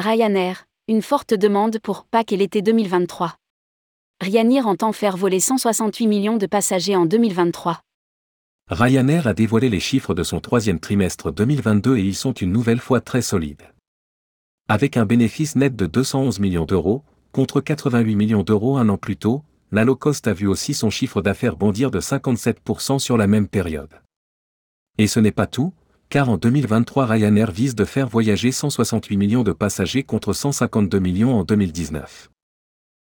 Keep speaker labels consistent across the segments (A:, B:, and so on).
A: Ryanair, une forte demande pour Pâques et l'été 2023. Ryanair entend faire voler 168 millions de passagers en 2023.
B: Ryanair a dévoilé les chiffres de son troisième trimestre 2022 et ils sont une nouvelle fois très solides. Avec un bénéfice net de 211 millions d'euros, contre 88 millions d'euros un an plus tôt, la low cost a vu aussi son chiffre d'affaires bondir de 57% sur la même période. Et ce n'est pas tout, car en 2023 Ryanair vise de faire voyager 168 millions de passagers contre 152 millions en 2019.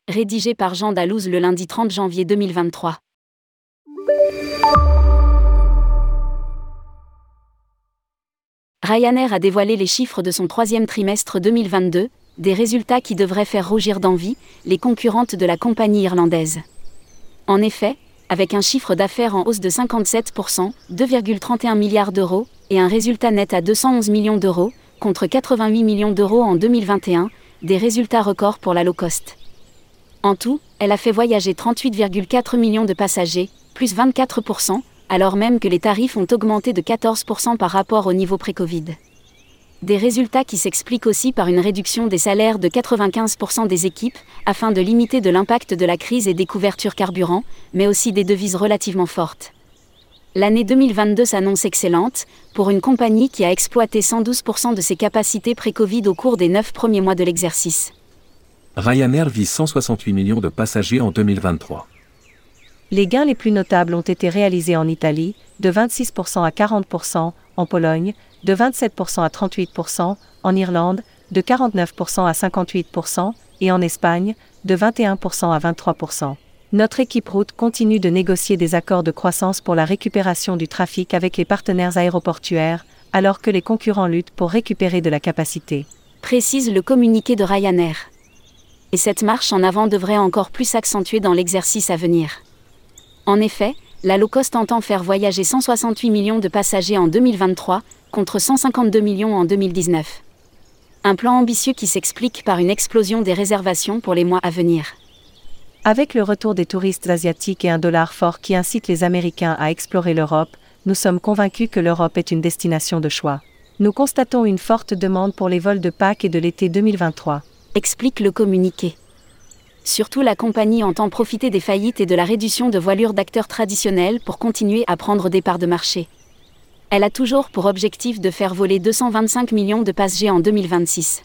A: Rédigé par Jean Dalouse le lundi 30 janvier 2023. Ryanair a dévoilé les chiffres de son troisième trimestre 2022, des résultats qui devraient faire rougir d'envie les concurrentes de la compagnie irlandaise. En effet, avec un chiffre d'affaires en hausse de 57%, 2,31 milliards d'euros, et un résultat net à 211 millions d'euros, contre 88 millions d'euros en 2021, des résultats records pour la low cost. En tout, elle a fait voyager 38,4 millions de passagers, plus 24%, alors même que les tarifs ont augmenté de 14% par rapport au niveau pré-Covid. Des résultats qui s'expliquent aussi par une réduction des salaires de 95% des équipes, afin de limiter de l'impact de la crise et des couvertures carburant, mais aussi des devises relativement fortes. L'année 2022 s'annonce excellente, pour une compagnie qui a exploité 112% de ses capacités pré-Covid au cours des 9 premiers mois de l'exercice.
B: Ryanair vise 168 millions de passagers en 2023.
C: Les gains les plus notables ont été réalisés en Italie, de 26% à 40%, en Pologne, de 27% à 38%, en Irlande, de 49% à 58%, et en Espagne, de 21% à 23%. Notre équipe route continue de négocier des accords de croissance pour la récupération du trafic avec les partenaires aéroportuaires, alors que les concurrents luttent pour récupérer de la capacité.
A: Précise le communiqué de Ryanair. Et cette marche en avant devrait encore plus s'accentuer dans l'exercice à venir. En effet, la low cost entend faire voyager 168 millions de passagers en 2023, contre 152 millions en 2019. Un plan ambitieux qui s'explique par une explosion des réservations pour les mois à venir.
C: Avec le retour des touristes asiatiques et un dollar fort qui incite les Américains à explorer l'Europe, nous sommes convaincus que l'Europe est une destination de choix. Nous constatons une forte demande pour les vols de Pâques et de l'été 2023.
A: Explique le communiqué. Surtout la compagnie entend profiter des faillites et de la réduction de voilure d'acteurs traditionnels pour continuer à prendre des parts de marché. Elle a toujours pour objectif de faire voler 225 millions de passagers en 2026.